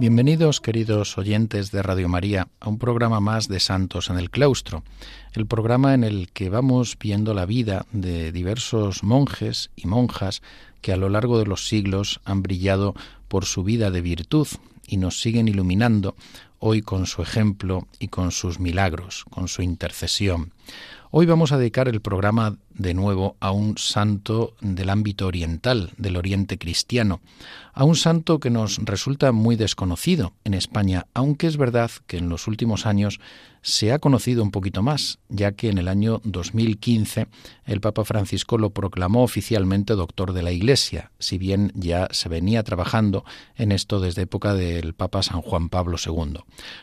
Bienvenidos, queridos oyentes de Radio María, a un programa más de Santos en el Claustro, el programa en el que vamos viendo la vida de diversos monjes y monjas que a lo largo de los siglos han brillado por su vida de virtud y nos siguen iluminando hoy con su ejemplo y con sus milagros, con su intercesión. Hoy vamos a dedicar el programa de nuevo a un santo del ámbito oriental, del oriente cristiano, a un santo que nos resulta muy desconocido en España, aunque es verdad que en los últimos años se ha conocido un poquito más, ya que en el año 2015 el Papa Francisco lo proclamó oficialmente doctor de la Iglesia, si bien ya se venía trabajando en esto desde época del Papa San Juan Pablo II.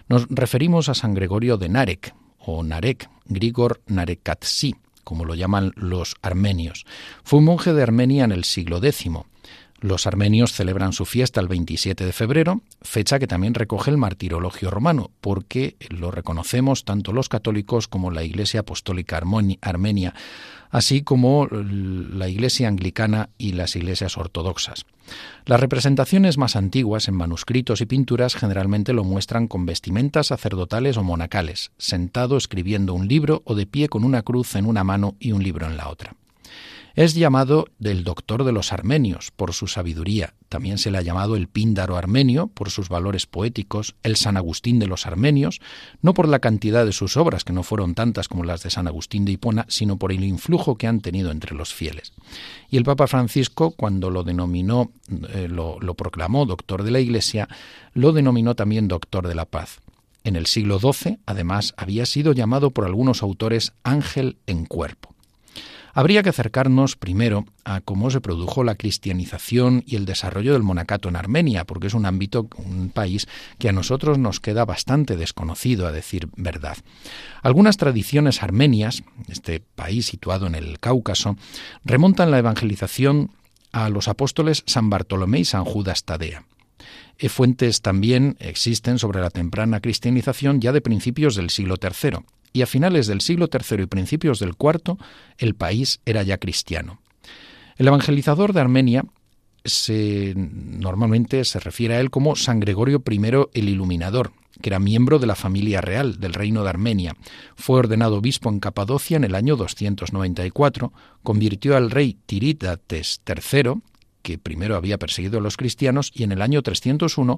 Nos referimos a San Gregorio de Narek, o Narek, Grigor Narekatsi, como lo llaman los armenios. Fue un monje de Armenia en el siglo X. Los armenios celebran su fiesta el 27 de febrero, fecha que también recoge el martirologio romano, porque lo reconocemos tanto los católicos como la Iglesia Apostólica Armenia así como la Iglesia anglicana y las iglesias ortodoxas. Las representaciones más antiguas en manuscritos y pinturas generalmente lo muestran con vestimentas sacerdotales o monacales, sentado escribiendo un libro o de pie con una cruz en una mano y un libro en la otra. Es llamado del doctor de los armenios por su sabiduría. También se le ha llamado el píndaro armenio por sus valores poéticos, el San Agustín de los armenios, no por la cantidad de sus obras, que no fueron tantas como las de San Agustín de Hipona, sino por el influjo que han tenido entre los fieles. Y el Papa Francisco, cuando lo denominó, eh, lo, lo proclamó doctor de la Iglesia, lo denominó también doctor de la paz. En el siglo XII, además, había sido llamado por algunos autores ángel en cuerpo. Habría que acercarnos primero a cómo se produjo la cristianización y el desarrollo del monacato en Armenia, porque es un ámbito, un país que a nosotros nos queda bastante desconocido, a decir verdad. Algunas tradiciones armenias, este país situado en el Cáucaso, remontan la evangelización a los apóstoles San Bartolomé y San Judas Tadea. E fuentes también existen sobre la temprana cristianización ya de principios del siglo III y a finales del siglo III y principios del IV el país era ya cristiano. El evangelizador de Armenia se, normalmente se refiere a él como San Gregorio I el Iluminador, que era miembro de la familia real del reino de Armenia. Fue ordenado obispo en Capadocia en el año 294, convirtió al rey Tiridates III, que primero había perseguido a los cristianos, y en el año 301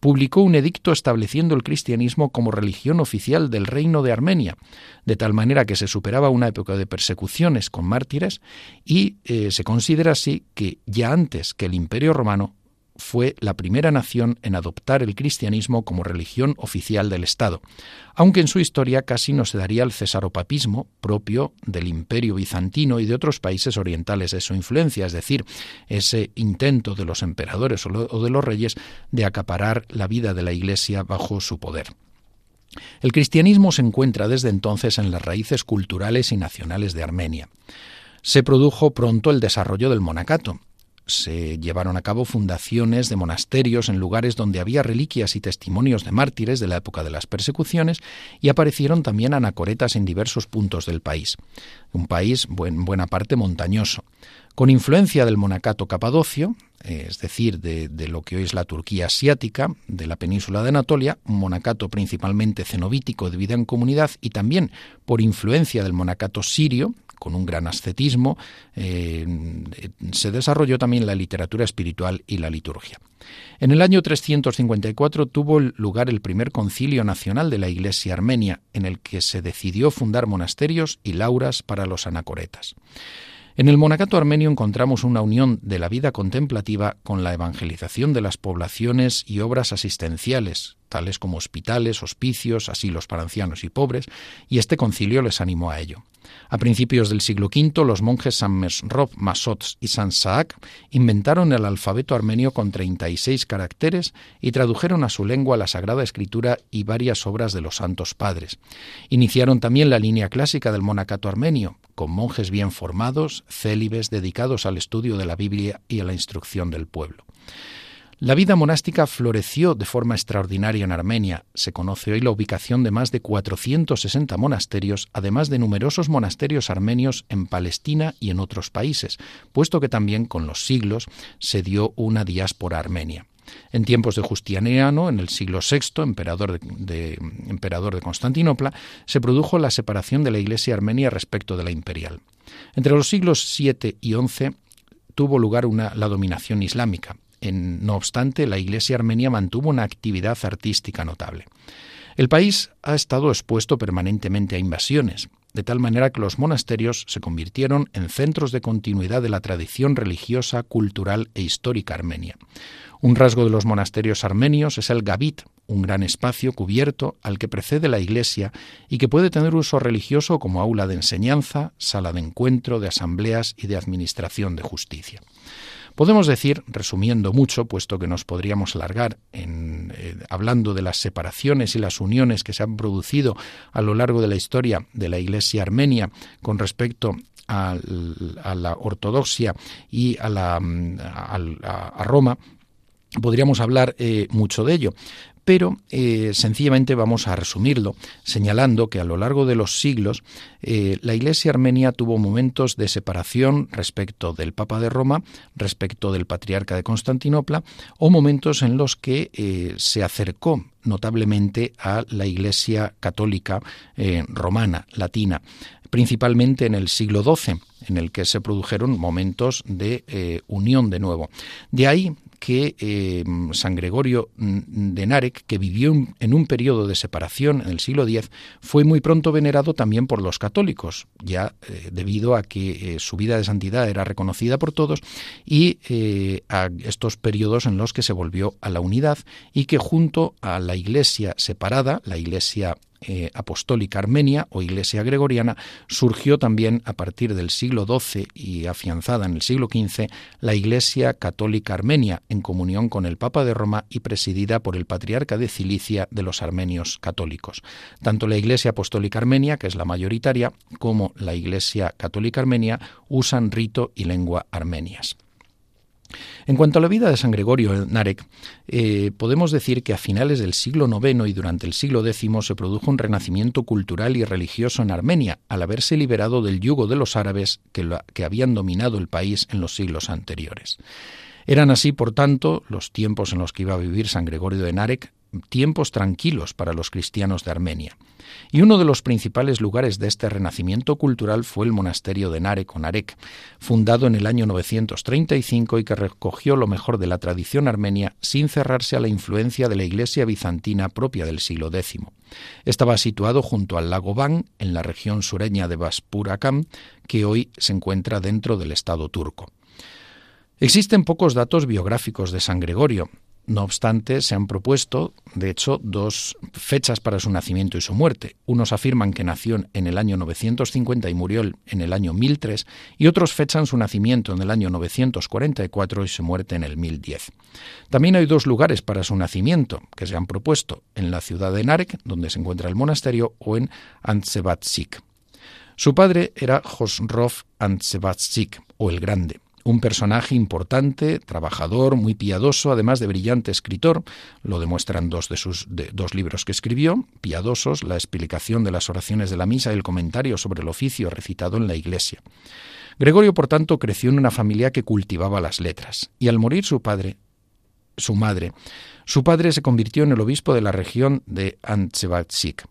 publicó un edicto estableciendo el cristianismo como religión oficial del reino de Armenia, de tal manera que se superaba una época de persecuciones con mártires y eh, se considera así que ya antes que el imperio romano fue la primera nación en adoptar el cristianismo como religión oficial del Estado, aunque en su historia casi no se daría el cesaropapismo propio del imperio bizantino y de otros países orientales de su influencia, es decir, ese intento de los emperadores o de los reyes de acaparar la vida de la Iglesia bajo su poder. El cristianismo se encuentra desde entonces en las raíces culturales y nacionales de Armenia. Se produjo pronto el desarrollo del monacato, se llevaron a cabo fundaciones de monasterios en lugares donde había reliquias y testimonios de mártires de la época de las persecuciones y aparecieron también anacoretas en diversos puntos del país. Un país en buena parte montañoso. Con influencia del monacato capadocio, es decir, de, lo que hoy es la Turquía asiática, de la península de Anatolia, un monacato principalmente cenobítico de vida en comunidad y también por influencia del monacato sirio, con un gran ascetismo, eh, se desarrolló también la literatura espiritual y la liturgia. En el año 354 tuvo lugar el primer concilio nacional de la Iglesia armenia, en el que se decidió fundar monasterios y lauras para los anacoretas. En el monacato armenio encontramos una unión de la vida contemplativa con la evangelización de las poblaciones y obras asistenciales, tales como hospitales, hospicios, asilos para ancianos y pobres, y este concilio les animó a ello. A principios del siglo V, los monjes San Mesrov Masots y San Saak inventaron el alfabeto armenio con 36 caracteres y tradujeron a su lengua la Sagrada Escritura y varias obras de los Santos Padres. Iniciaron también la línea clásica del monacato armenio, con monjes bien formados, célibes, dedicados al estudio de la Biblia y a la instrucción del pueblo. La vida monástica floreció de forma extraordinaria en Armenia. Se conoce hoy la ubicación de más de 460 monasterios, además de numerosos monasterios armenios en Palestina y en otros países, puesto que también con los siglos se dio una diáspora armenia. En tiempos de Justiniano, en el siglo VI, emperador de, Constantinopla, se produjo la separación de la Iglesia armenia respecto de la imperial. Entre los siglos VII y XI tuvo lugar una, la dominación islámica no obstante, la Iglesia armenia mantuvo una actividad artística notable. El país ha estado expuesto permanentemente a invasiones, de tal manera que los monasterios se convirtieron en centros de continuidad de la tradición religiosa, cultural e histórica armenia. Un rasgo de los monasterios armenios es el gabit, un gran espacio cubierto al que precede la iglesia y que puede tener uso religioso como aula de enseñanza, sala de encuentro, de asambleas y de administración de justicia. Podemos decir, resumiendo mucho, puesto que nos podríamos alargar en, eh, hablando de las separaciones y las uniones que se han producido a lo largo de la historia de la Iglesia armenia con respecto a, la ortodoxia y a, a, Roma, podríamos hablar eh, mucho de ello pero eh, sencillamente vamos a resumirlo señalando que a lo largo de los siglos eh, la Iglesia armenia tuvo momentos de separación respecto del Papa de Roma, respecto del Patriarca de Constantinopla, o momentos en los que eh, se acercó notablemente a la Iglesia católica romana, latina, principalmente en el siglo XII, en el que se produjeron momentos de unión de nuevo. De ahí que eh, San Gregorio de Narek, que vivió en un periodo de separación en el siglo X, fue muy pronto venerado también por los católicos, ya eh, debido a que eh, su vida de santidad era reconocida por todos y a estos periodos en los que se volvió a la unidad y que junto a la Iglesia separada, la Iglesia eh, apostólica armenia o Iglesia gregoriana, surgió también a partir del siglo XII y afianzada en el siglo XV la Iglesia católica armenia, en comunión con el Papa de Roma y presidida por el Patriarca de Cilicia de los armenios católicos. Tanto la Iglesia apostólica armenia, que es la mayoritaria, como la Iglesia católica armenia usan rito y lengua armenias. En cuanto a la vida de San Gregorio Narek, eh, podemos decir que a finales del siglo IX y durante el siglo X se produjo un renacimiento cultural y religioso en Armenia, al haberse liberado del yugo de los árabes que, que habían dominado el país en los siglos anteriores. Eran así, por tanto, los tiempos en los que iba a vivir San Gregorio de Narek, tiempos tranquilos para los cristianos de Armenia. Y uno de los principales lugares de este renacimiento cultural fue el monasterio de Narek o Narek, fundado en el año 935 y que recogió lo mejor de la tradición armenia sin cerrarse a la influencia de la iglesia bizantina propia del siglo X. Estaba situado junto al lago Van, en la región sureña de Baspurakam, que hoy se encuentra dentro del Estado turco. Existen pocos datos biográficos de San Gregorio, no obstante, se han propuesto, de hecho, dos fechas para su nacimiento y su muerte. Unos afirman que nació en el año 950 y murió en el año 1003, y otros fechan su nacimiento en el año 944 y su muerte en el 1010. También hay dos lugares para su nacimiento que se han propuesto, en la ciudad de Narek, donde se encuentra el monasterio, o en Antsebatsik. Su padre era Josrov Antsebatsik, o el Grande un personaje importante, trabajador, muy piadoso, además de brillante escritor. Lo demuestran dos de sus dos libros que escribió, piadosos, la explicación de las oraciones de la misa y el comentario sobre el oficio recitado en la iglesia. Gregorio, por tanto, creció en una familia que cultivaba las letras, y al morir su padre, su madre, su padre se convirtió en el obispo de la región de Antsebatsik.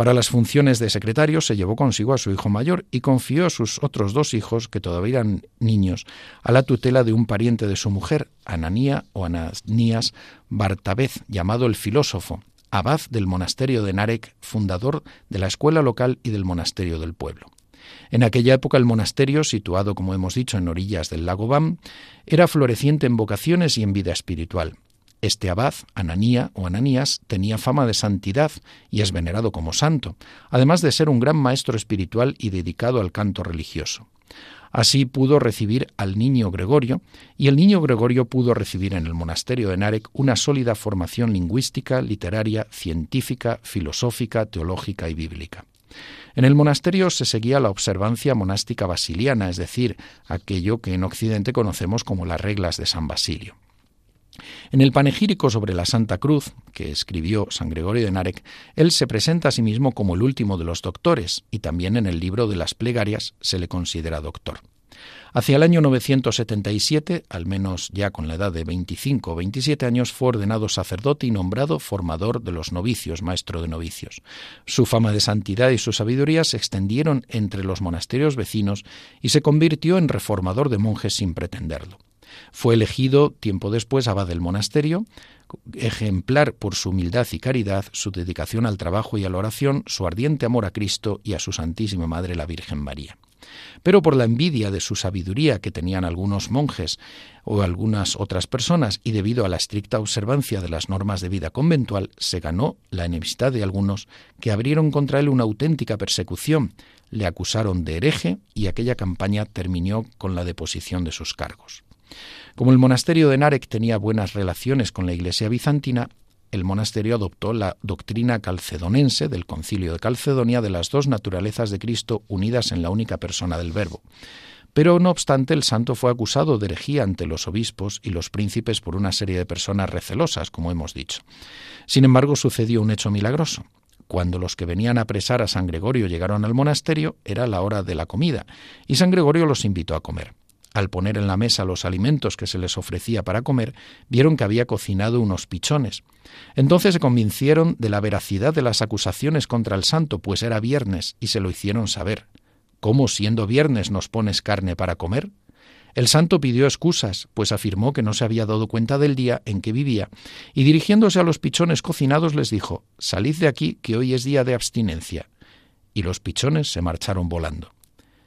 Para las funciones de secretario se llevó consigo a su hijo mayor y confió a sus otros dos hijos, que todavía eran niños, a la tutela de un pariente de su mujer, Ananía o Ananías Bartabez, llamado el filósofo, abad del monasterio de Narek, fundador de la escuela local y del monasterio del pueblo. En aquella época el monasterio, situado, como hemos dicho, en orillas del lago Bam, era floreciente en vocaciones y en vida espiritual. Este abad, Ananía o Ananías, tenía fama de santidad y es venerado como santo, además de ser un gran maestro espiritual y dedicado al canto religioso. Así pudo recibir al niño Gregorio, y el niño Gregorio pudo recibir en el monasterio de Narek una sólida formación lingüística, literaria, científica, filosófica, teológica y bíblica. En el monasterio se seguía la observancia monástica basiliana, es decir, aquello que en Occidente conocemos como las reglas de San Basilio. En el panegírico sobre la Santa Cruz, que escribió San Gregorio de Narek, él se presenta a sí mismo como el último de los doctores, y también en el libro de las plegarias se le considera doctor. Hacia el año 977, al menos ya con la edad de 25 o 27 años, fue ordenado sacerdote y nombrado formador de los novicios, maestro de novicios. Su fama de santidad y su sabiduría se extendieron entre los monasterios vecinos y se convirtió en reformador de monjes sin pretenderlo. Fue elegido tiempo después abad del monasterio, ejemplar por su humildad y caridad, su dedicación al trabajo y a la oración, su ardiente amor a Cristo y a su Santísima Madre la Virgen María. Pero por la envidia de su sabiduría que tenían algunos monjes o algunas otras personas y debido a la estricta observancia de las normas de vida conventual, se ganó la enemistad de algunos que abrieron contra él una auténtica persecución, le acusaron de hereje y aquella campaña terminó con la deposición de sus cargos. Como el monasterio de Narek tenía buenas relaciones con la Iglesia bizantina, el monasterio adoptó la doctrina calcedonense del concilio de Calcedonia de las dos naturalezas de Cristo unidas en la única persona del Verbo. Pero no obstante, el santo fue acusado de herejía ante los obispos y los príncipes por una serie de personas recelosas, como hemos dicho. Sin embargo, sucedió un hecho milagroso. Cuando los que venían a apresar a San Gregorio llegaron al monasterio, era la hora de la comida, y San Gregorio los invitó a comer. Al poner en la mesa los alimentos que se les ofrecía para comer, vieron que había cocinado unos pichones. Entonces se convencieron de la veracidad de las acusaciones contra el santo, pues era viernes, y se lo hicieron saber. ¿Cómo siendo viernes nos pones carne para comer? El santo pidió excusas, pues afirmó que no se había dado cuenta del día en que vivía, y dirigiéndose a los pichones cocinados les dijo Salid de aquí, que hoy es día de abstinencia. Y los pichones se marcharon volando.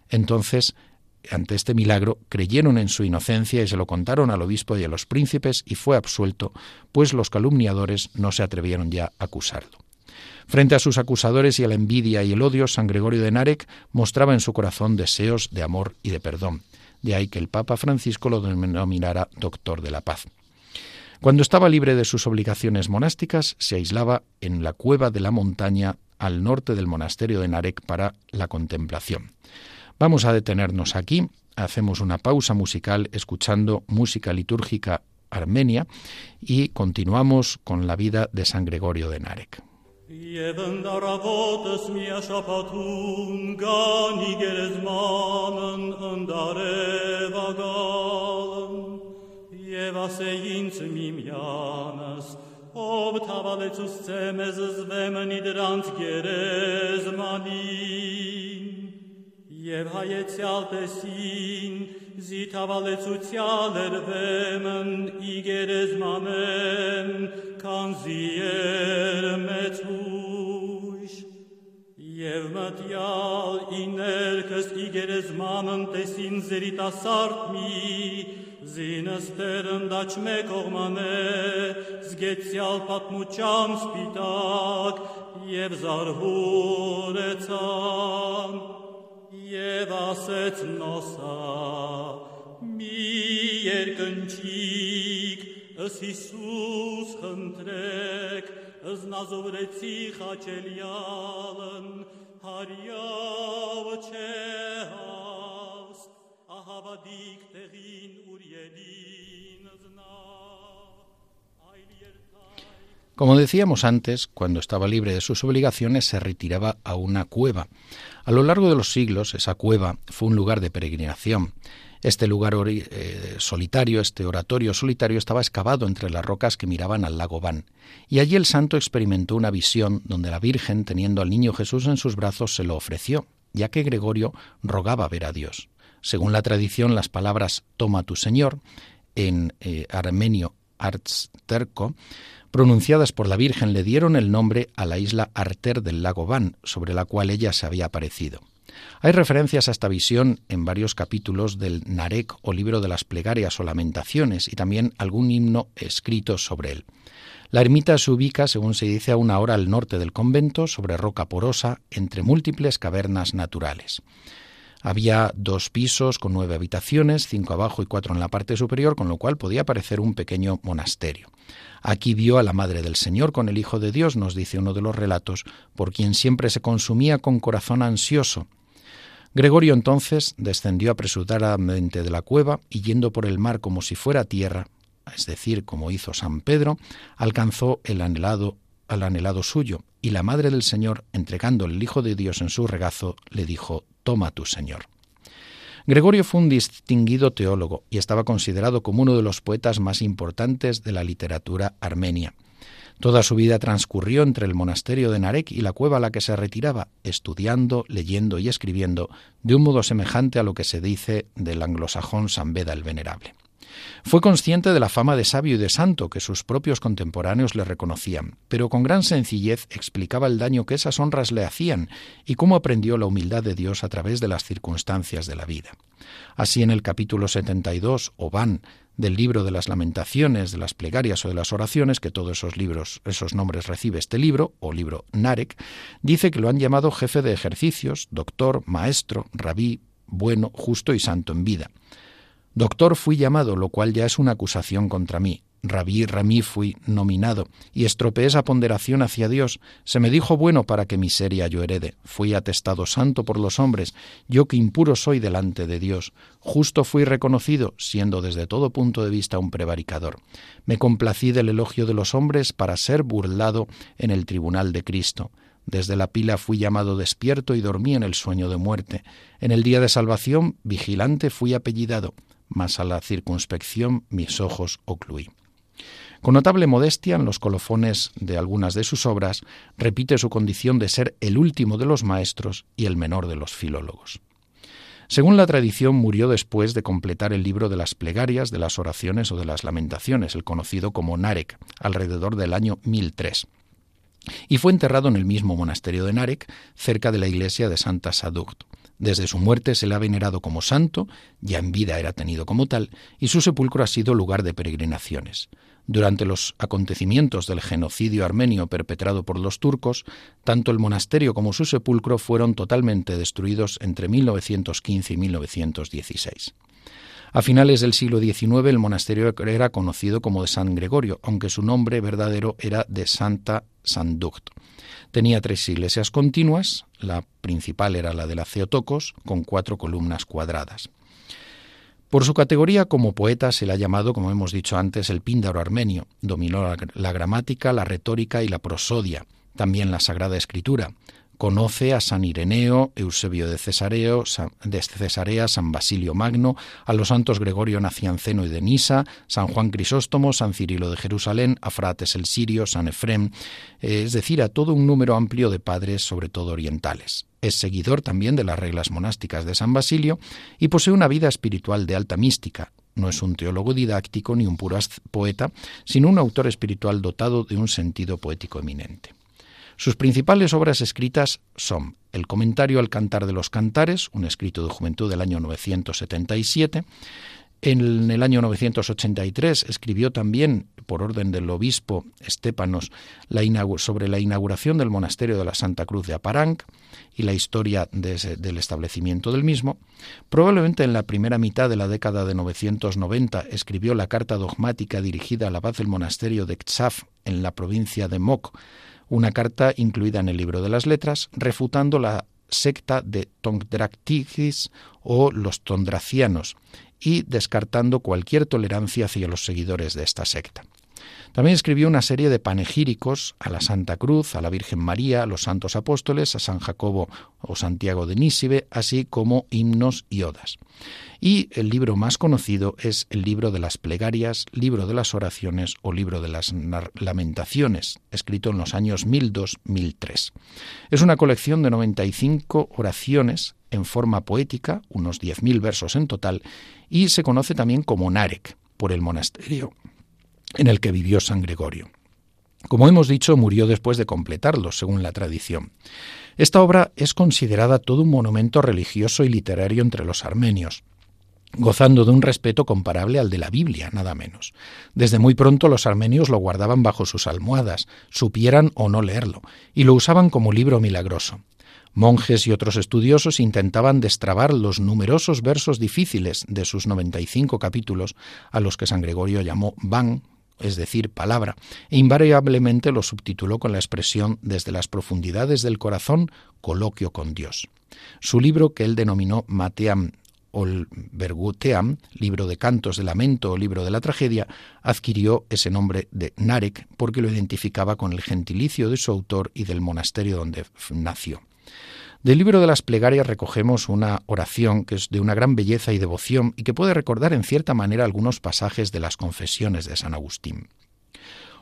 Entonces ante este milagro, creyeron en su inocencia y se lo contaron al obispo y a los príncipes y fue absuelto, pues los calumniadores no se atrevieron ya a acusarlo. Frente a sus acusadores y a la envidia y el odio, San Gregorio de Narek mostraba en su corazón deseos de amor y de perdón. De ahí que el Papa Francisco lo denominara doctor de la paz. Cuando estaba libre de sus obligaciones monásticas, se aislaba en la cueva de la montaña al norte del monasterio de Narek para la contemplación. Vamos a detenernos aquí, hacemos una pausa musical escuchando música litúrgica armenia y continuamos con la vida de San Gregorio de Narek. Եվ հայեցյալ տեսին, զիթավալեցուցյալ էր վեմն, իգերեզմանեն, կանզի էր մեծ հույշ։ Եվ մտյալ իներքս իգերեզմանն տեսին զերիտասարդ մի, զինստերն դաչ մեկ ողմանե, զգեցյալ պատմուճան սպիտակ, և զարհուրեցան, Եվ ասեց նոսա, մի երկնչիկ, ըս Հիսուս խնդրեք, ըս նազովրեցի խաչելյալն, հարյավ չէ հաս, ահավադիկ տեղին ուր ելին Como decíamos antes, cuando estaba libre de sus obligaciones se retiraba a una cueva. A lo largo de los siglos, esa cueva fue un lugar de peregrinación. Este lugar eh, solitario, este oratorio solitario, estaba excavado entre las rocas que miraban al lago Van. Y allí el santo experimentó una visión donde la Virgen, teniendo al niño Jesús en sus brazos, se lo ofreció, ya que Gregorio rogaba ver a Dios. Según la tradición, las palabras Toma tu Señor, en eh, armenio Arzterco, pronunciadas por la Virgen, le dieron el nombre a la isla Arter del lago Van, sobre la cual ella se había aparecido. Hay referencias a esta visión en varios capítulos del Narek o libro de las plegarias o lamentaciones y también algún himno escrito sobre él. La ermita se ubica, según se dice, a una hora al norte del convento, sobre roca porosa, entre múltiples cavernas naturales. Había dos pisos con nueve habitaciones, cinco abajo y cuatro en la parte superior, con lo cual podía parecer un pequeño monasterio. Aquí vio a la Madre del Señor con el Hijo de Dios, nos dice uno de los relatos, por quien siempre se consumía con corazón ansioso. Gregorio entonces descendió apresuradamente de la cueva y yendo por el mar como si fuera tierra, es decir, como hizo San Pedro, alcanzó el anhelado al anhelado suyo, y la Madre del Señor, entregándole el Hijo de Dios en su regazo, le dijo, Toma tu Señor. Gregorio fue un distinguido teólogo y estaba considerado como uno de los poetas más importantes de la literatura armenia. Toda su vida transcurrió entre el monasterio de Narek y la cueva a la que se retiraba, estudiando, leyendo y escribiendo de un modo semejante a lo que se dice del anglosajón San Beda el Venerable. Fue consciente de la fama de sabio y de santo que sus propios contemporáneos le reconocían, pero con gran sencillez explicaba el daño que esas honras le hacían y cómo aprendió la humildad de Dios a través de las circunstancias de la vida. Así en el capítulo 72, o van, del libro de las lamentaciones, de las plegarias o de las oraciones, que todos esos libros, esos nombres recibe este libro, o libro Narek, dice que lo han llamado jefe de ejercicios, doctor, maestro, rabí, bueno, justo y santo en vida. Doctor fui llamado, lo cual ya es una acusación contra mí. Rabí Ramí fui nominado, y estropeé esa ponderación hacia Dios. Se me dijo bueno para que miseria yo herede. Fui atestado santo por los hombres, yo que impuro soy delante de Dios. Justo fui reconocido, siendo desde todo punto de vista un prevaricador. Me complací del elogio de los hombres para ser burlado en el tribunal de Cristo. Desde la pila fui llamado despierto y dormí en el sueño de muerte. En el día de salvación, vigilante fui apellidado mas a la circunspección mis ojos ocluí. Con notable modestia, en los colofones de algunas de sus obras, repite su condición de ser el último de los maestros y el menor de los filólogos. Según la tradición, murió después de completar el libro de las plegarias, de las oraciones o de las lamentaciones, el conocido como Narek, alrededor del año 1003. Y fue enterrado en el mismo monasterio de Narek, cerca de la iglesia de Santa Sadugt. Desde su muerte se le ha venerado como santo, ya en vida era tenido como tal, y su sepulcro ha sido lugar de peregrinaciones. Durante los acontecimientos del genocidio armenio perpetrado por los turcos, tanto el monasterio como su sepulcro fueron totalmente destruidos entre 1915 y 1916. A finales del siglo XIX el monasterio era conocido como de San Gregorio, aunque su nombre verdadero era de Santa Sanduct. Tenía tres iglesias continuas, la principal era la de la Ceotocos, con cuatro columnas cuadradas. Por su categoría como poeta se le ha llamado, como hemos dicho antes, el píndaro armenio. Dominó la, la gramática, la retórica y la prosodia, también la Sagrada Escritura. Conoce a San Ireneo, Eusebio de, Cesareo, de Cesarea, San Basilio Magno, a los santos Gregorio Nacianceno y de Nisa, San Juan Crisóstomo, San Cirilo de Jerusalén, a Frates el Sirio, San Efrem, eh, es decir, a todo un número amplio de padres, sobre todo orientales. Es seguidor también de las reglas monásticas de San Basilio y posee una vida espiritual de alta mística, no es un teólogo didáctico ni un puro poeta, sino un autor espiritual dotado de un sentido poético eminente. Sus principales obras escritas son el Comentario al Cantar de los Cantares, un escrito de juventud del año 977, en el año 983 escribió también, por orden del obispo Estépanos, sobre la inauguración del monasterio de la Santa Cruz de Aparanc y la historia del establecimiento del mismo. Probablemente en la primera mitad de la década de 990 escribió la carta dogmática dirigida al abad del monasterio de Ksaf en la provincia de Mok, una carta incluida en el libro de las letras, refutando la secta de Tongdractigis o los tondracianos y descartando cualquier tolerancia hacia los seguidores de esta secta. También escribió una serie de panegíricos a la Santa Cruz, a la Virgen María, a los santos apóstoles, a San Jacobo o Santiago de Nísibe, así como himnos y odas. Y el libro más conocido es el libro de las plegarias, libro de las oraciones o libro de las lamentaciones, escrito en los años 1002-1003. Es una colección de 95 oraciones en forma poética, unos 10.000 versos en total, y se conoce también como Narek por el monasterio en el que vivió San Gregorio. Como hemos dicho, murió después de completarlo, según la tradición. Esta obra es considerada todo un monumento religioso y literario entre los armenios, gozando de un respeto comparable al de la Biblia, nada menos. Desde muy pronto los armenios lo guardaban bajo sus almohadas, supieran o no leerlo, y lo usaban como libro milagroso. Monjes y otros estudiosos intentaban destrabar los numerosos versos difíciles de sus 95 capítulos, a los que San Gregorio llamó van, es decir, palabra, e invariablemente lo subtituló con la expresión desde las profundidades del corazón, coloquio con Dios. Su libro, que él denominó Mateam Olberguteam, libro de cantos de lamento o libro de la tragedia, adquirió ese nombre de Narek porque lo identificaba con el gentilicio de su autor y del monasterio donde nació. Del libro de las plegarias recogemos una oración que es de una gran belleza y devoción y que puede recordar en cierta manera algunos pasajes de las confesiones de San Agustín.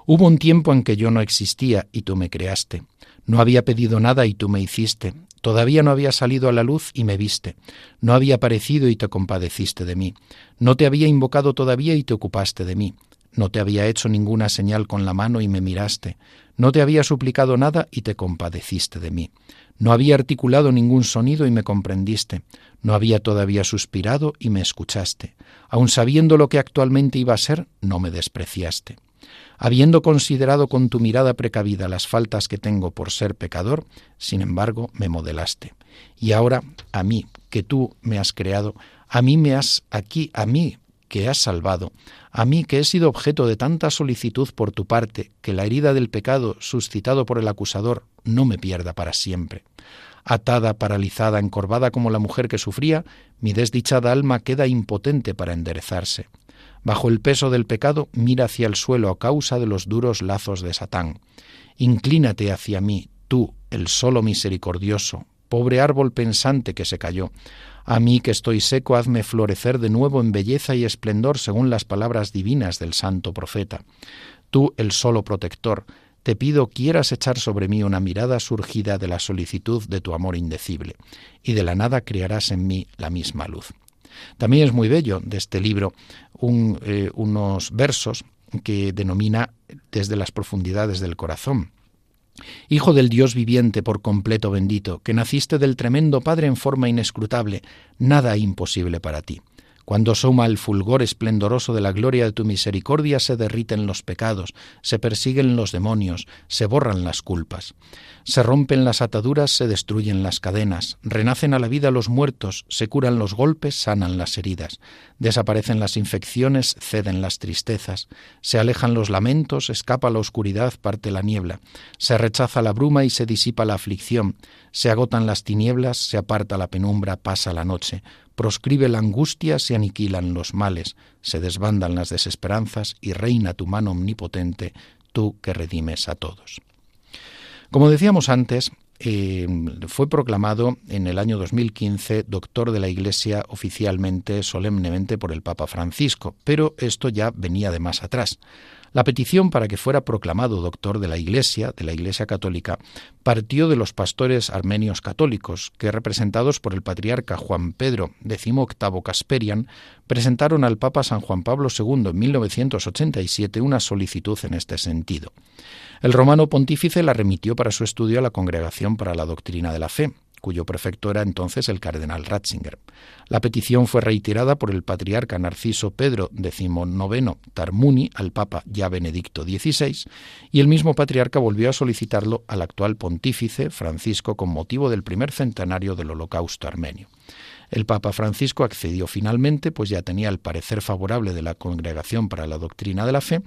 Hubo un tiempo en que yo no existía y tú me creaste. No había pedido nada y tú me hiciste. Todavía no había salido a la luz y me viste. No había aparecido y te compadeciste de mí. No te había invocado todavía y te ocupaste de mí. No te había hecho ninguna señal con la mano y me miraste. No te había suplicado nada y te compadeciste de mí. No había articulado ningún sonido y me comprendiste. No había todavía suspirado y me escuchaste. Aun sabiendo lo que actualmente iba a ser, no me despreciaste. Habiendo considerado con tu mirada precavida las faltas que tengo por ser pecador, sin embargo me modelaste. Y ahora, a mí, que tú me has creado, a mí me has aquí, a mí que has salvado, a mí que he sido objeto de tanta solicitud por tu parte, que la herida del pecado suscitado por el acusador no me pierda para siempre. Atada, paralizada, encorvada como la mujer que sufría, mi desdichada alma queda impotente para enderezarse. Bajo el peso del pecado, mira hacia el suelo a causa de los duros lazos de Satán. Inclínate hacia mí, tú, el solo misericordioso, pobre árbol pensante que se cayó. A mí que estoy seco, hazme florecer de nuevo en belleza y esplendor según las palabras divinas del santo profeta. Tú, el solo protector, te pido quieras echar sobre mí una mirada surgida de la solicitud de tu amor indecible, y de la nada crearás en mí la misma luz. También es muy bello de este libro eh, unos versos que denomina desde las profundidades del corazón. Hijo del Dios viviente por completo bendito, que naciste del tremendo Padre en forma inescrutable, nada imposible para ti. Cuando suma el fulgor esplendoroso de la gloria de tu misericordia, se derriten los pecados, se persiguen los demonios, se borran las culpas. Se rompen las ataduras, se destruyen las cadenas, renacen a la vida los muertos, se curan los golpes, sanan las heridas, desaparecen las infecciones, ceden las tristezas, se alejan los lamentos, escapa la oscuridad, parte la niebla, se rechaza la bruma y se disipa la aflicción, se agotan las tinieblas, se aparta la penumbra, pasa la noche, proscribe la angustia, se aniquilan los males, se desbandan las desesperanzas y reina tu mano omnipotente, tú que redimes a todos. Como decíamos antes, eh, fue proclamado en el año 2015 doctor de la Iglesia oficialmente, solemnemente por el Papa Francisco, pero esto ya venía de más atrás. La petición para que fuera proclamado doctor de la Iglesia, de la Iglesia católica, partió de los pastores armenios católicos, que representados por el patriarca Juan Pedro XVIII Casperian, presentaron al Papa San Juan Pablo II en 1987 una solicitud en este sentido. El romano pontífice la remitió para su estudio a la Congregación para la Doctrina de la Fe, cuyo prefecto era entonces el cardenal Ratzinger. La petición fue reiterada por el patriarca Narciso Pedro XIX Tarmuni al Papa ya Benedicto XVI, y el mismo patriarca volvió a solicitarlo al actual pontífice Francisco con motivo del primer centenario del Holocausto armenio. El Papa Francisco accedió finalmente, pues ya tenía el parecer favorable de la Congregación para la Doctrina de la Fe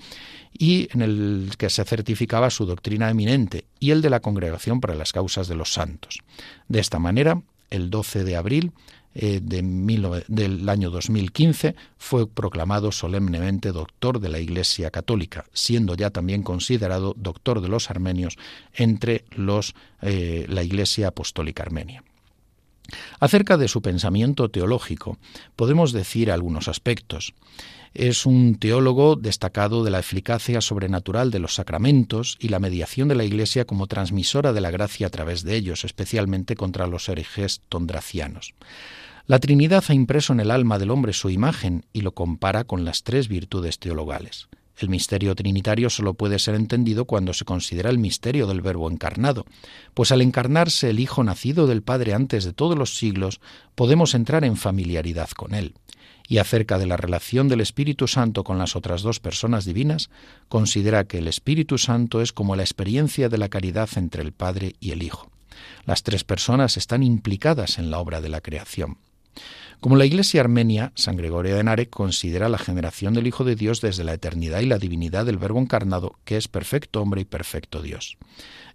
y en el que se certificaba su doctrina eminente y el de la Congregación para las Causas de los Santos. De esta manera, el 12 de abril eh, del año 2015 fue proclamado solemnemente doctor de la Iglesia Católica, siendo ya también considerado doctor de los armenios entre los, eh, la Iglesia Apostólica Armenia. Acerca de su pensamiento teológico, podemos decir algunos aspectos. Es un teólogo destacado de la eficacia sobrenatural de los sacramentos y la mediación de la Iglesia como transmisora de la gracia a través de ellos, especialmente contra los herejes tondracianos. La Trinidad ha impreso en el alma del hombre su imagen y lo compara con las tres virtudes teologales. El misterio trinitario solo puede ser entendido cuando se considera el misterio del Verbo encarnado, pues al encarnarse el Hijo nacido del Padre antes de todos los siglos, podemos entrar en familiaridad con Él. Y acerca de la relación del Espíritu Santo con las otras dos personas divinas, considera que el Espíritu Santo es como la experiencia de la caridad entre el Padre y el Hijo. Las tres personas están implicadas en la obra de la creación. Como la Iglesia armenia, San Gregorio de Narek considera la generación del Hijo de Dios desde la eternidad y la divinidad del Verbo encarnado, que es perfecto hombre y perfecto Dios.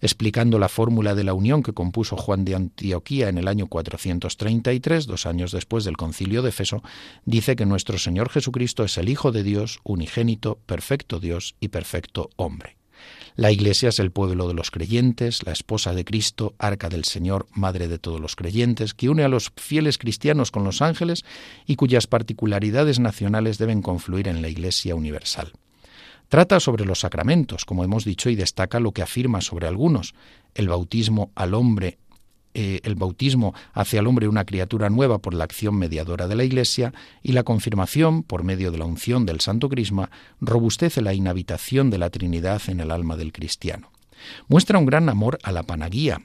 Explicando la fórmula de la unión que compuso Juan de Antioquía en el año 433, dos años después del concilio de Efeso, dice que nuestro Señor Jesucristo es el Hijo de Dios, unigénito, perfecto Dios y perfecto hombre. La Iglesia es el pueblo de los creyentes, la esposa de Cristo, arca del Señor, madre de todos los creyentes, que une a los fieles cristianos con los ángeles y cuyas particularidades nacionales deben confluir en la Iglesia universal. Trata sobre los sacramentos, como hemos dicho, y destaca lo que afirma sobre algunos, el bautismo al hombre eh, el bautismo hace al hombre una criatura nueva por la acción mediadora de la Iglesia y la confirmación, por medio de la unción del Santo Crisma, robustece la inhabitación de la Trinidad en el alma del cristiano. Muestra un gran amor a la panaguía,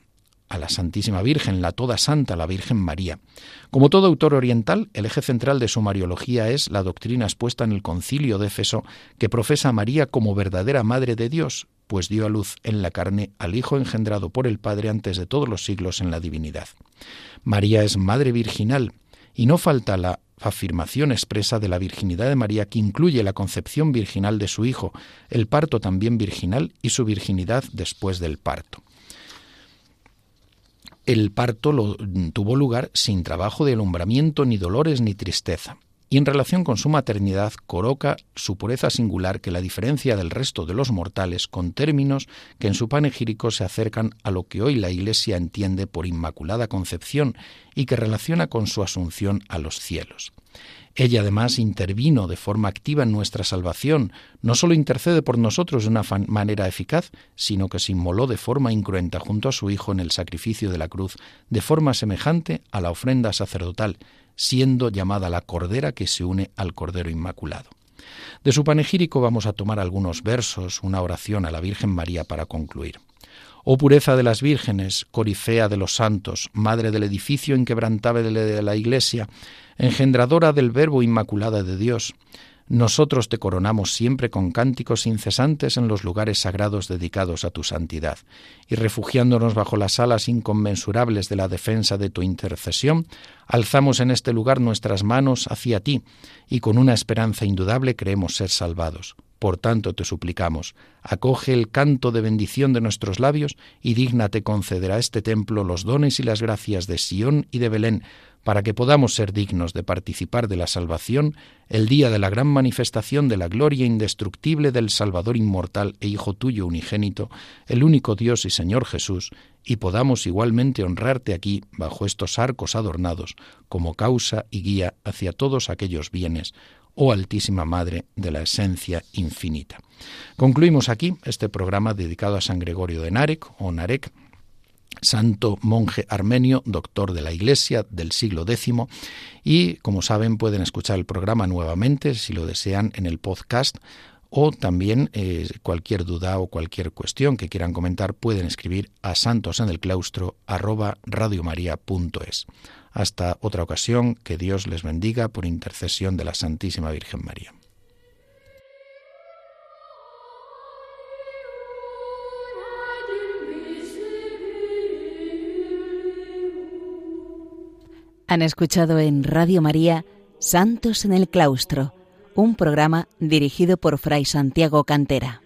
a la Santísima Virgen, la Toda Santa, la Virgen María. Como todo autor oriental, el eje central de su mariología es la doctrina expuesta en el concilio de Éfeso, que profesa a María como verdadera Madre de Dios, pues dio a luz en la carne al Hijo engendrado por el Padre antes de todos los siglos en la divinidad. María es Madre Virginal, y no falta la afirmación expresa de la virginidad de María que incluye la concepción virginal de su Hijo, el parto también virginal y su virginidad después del parto. El parto tuvo lugar sin trabajo de alumbramiento, ni dolores, ni tristeza y en relación con su maternidad coloca su pureza singular que la diferencia del resto de los mortales con términos que en su panegírico se acercan a lo que hoy la Iglesia entiende por Inmaculada Concepción y que relaciona con su asunción a los cielos. Ella además intervino de forma activa en nuestra salvación, no solo intercede por nosotros de una manera eficaz, sino que se inmoló de forma incruenta junto a su Hijo en el sacrificio de la cruz, de forma semejante a la ofrenda sacerdotal, siendo llamada la Cordera que se une al Cordero Inmaculado. De su panegírico vamos a tomar algunos versos, una oración a la Virgen María para concluir. Oh pureza de las vírgenes, corifea de los santos, madre del edificio inquebrantable de la Iglesia, engendradora del Verbo Inmaculada de Dios, nosotros te coronamos siempre con cánticos incesantes en los lugares sagrados dedicados a tu santidad, y refugiándonos bajo las alas inconmensurables de la defensa de tu intercesión, alzamos en este lugar nuestras manos hacia ti, y con una esperanza indudable creemos ser salvados. Por tanto te suplicamos, acoge el canto de bendición de nuestros labios y dígnate conceder a este templo los dones y las gracias de Sión y de Belén, para que podamos ser dignos de participar de la salvación el día de la gran manifestación de la gloria indestructible del Salvador inmortal e Hijo tuyo unigénito, el único Dios y Señor Jesús, y podamos igualmente honrarte aquí, bajo estos arcos adornados, como causa y guía hacia todos aquellos bienes, oh Altísima Madre de la Esencia Infinita. Concluimos aquí este programa dedicado a San Gregorio de Narek, o Narek, santo monje armenio, doctor de la Iglesia del siglo X. Y como saben, pueden escuchar el programa nuevamente, si lo desean, en el podcast. O también eh, cualquier duda o cualquier cuestión que quieran comentar pueden escribir a santosenelclaustro Hasta otra ocasión, que Dios les bendiga por intercesión de la Santísima Virgen María. Han escuchado en Radio María Santos en el Claustro, un programa dirigido por Fray Santiago Cantera.